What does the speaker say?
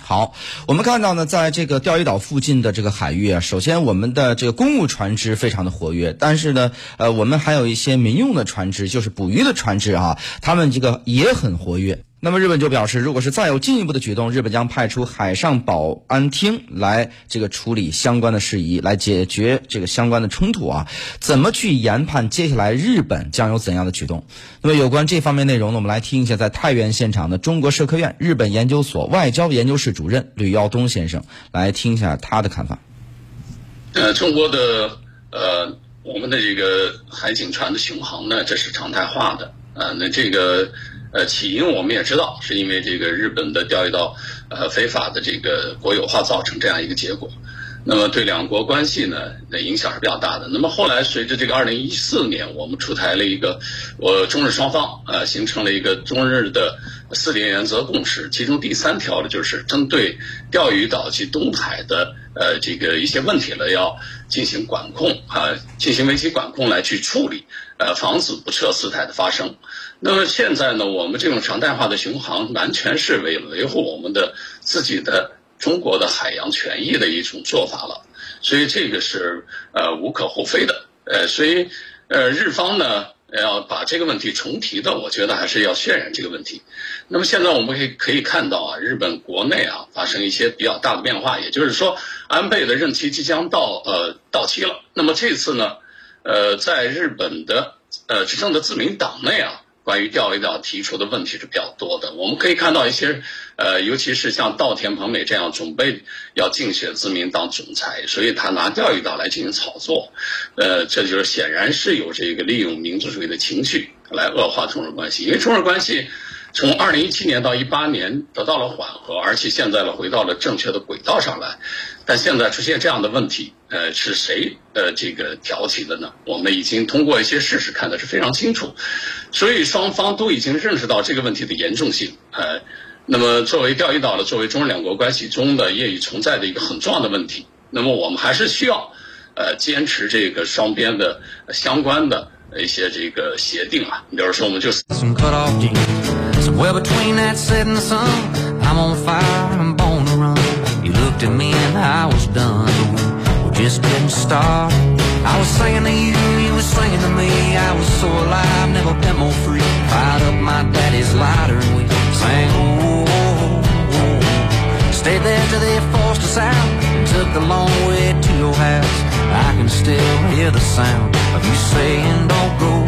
好，我们看到呢，在这个钓鱼岛附近的这个海域啊，首先我们的这个公务船只非常的活跃，但是呢，呃，我们还有一些民用的船只，就是捕鱼的船只啊，他们这个也很活跃。那么日本就表示，如果是再有进一步的举动，日本将派出海上保安厅来这个处理相关的事宜，来解决这个相关的冲突啊。怎么去研判接下来日本将有怎样的举动？那么有关这方面内容呢，我们来听一下在太原现场的中国社科院日本研究所外交研究室主任吕耀东先生来听一下他的看法。呃，中国的呃，我们的这个海警船的巡航呢，这是常态化的啊。那这个。呃，起因我们也知道，是因为这个日本的钓鱼岛呃非法的这个国有化造成这样一个结果，那么对两国关系呢，那影响是比较大的。那么后来随着这个二零一四年，我们出台了一个，我中日双方呃形成了一个中日的四点原则共识，其中第三条呢就是针对钓鱼岛及东海的呃这个一些问题呢，要进行管控啊，进行危机管控来去处理，呃，防止不测事态的发生。那么现在呢，我们这种常态化的巡航，完全是为维护我们的自己的中国的海洋权益的一种做法了，所以这个是呃无可厚非的，呃，所以呃日方呢要把这个问题重提的，我觉得还是要渲染这个问题。那么现在我们可以可以看到啊，日本国内啊发生一些比较大的变化，也就是说安倍的任期即将到呃到期了。那么这次呢，呃，在日本的呃执政的自民党内啊。关于钓鱼岛提出的问题是比较多的，我们可以看到一些，呃，尤其是像稻田朋美这样准备要竞选自民党总裁，所以他拿钓鱼岛来进行炒作，呃，这就是显然是有这个利用民族主义的情绪来恶化中日关系，因为中日关系。从二零一七年到一八年得到了缓和，而且现在呢回到了正确的轨道上来，但现在出现这样的问题，呃，是谁呃这个挑起的呢？我们已经通过一些事实看的是非常清楚，所以双方都已经认识到这个问题的严重性，呃，那么作为钓鱼岛的，作为中日两国关系中的业已存在的一个很重要的问题，那么我们还是需要呃坚持这个双边的相关的一些这个协定啊，比如说我们就。Well, between that setting sun, I'm on fire, I'm born to run. You looked at me and I was done. We're just getting started. I was singing to you, you were singing to me. I was so alive, never been more free. Fired up my daddy's lighter and we sang, oh, oh, oh. Stayed there till they forced us out and took the long way to your house. Still hear the sound of you saying, don't go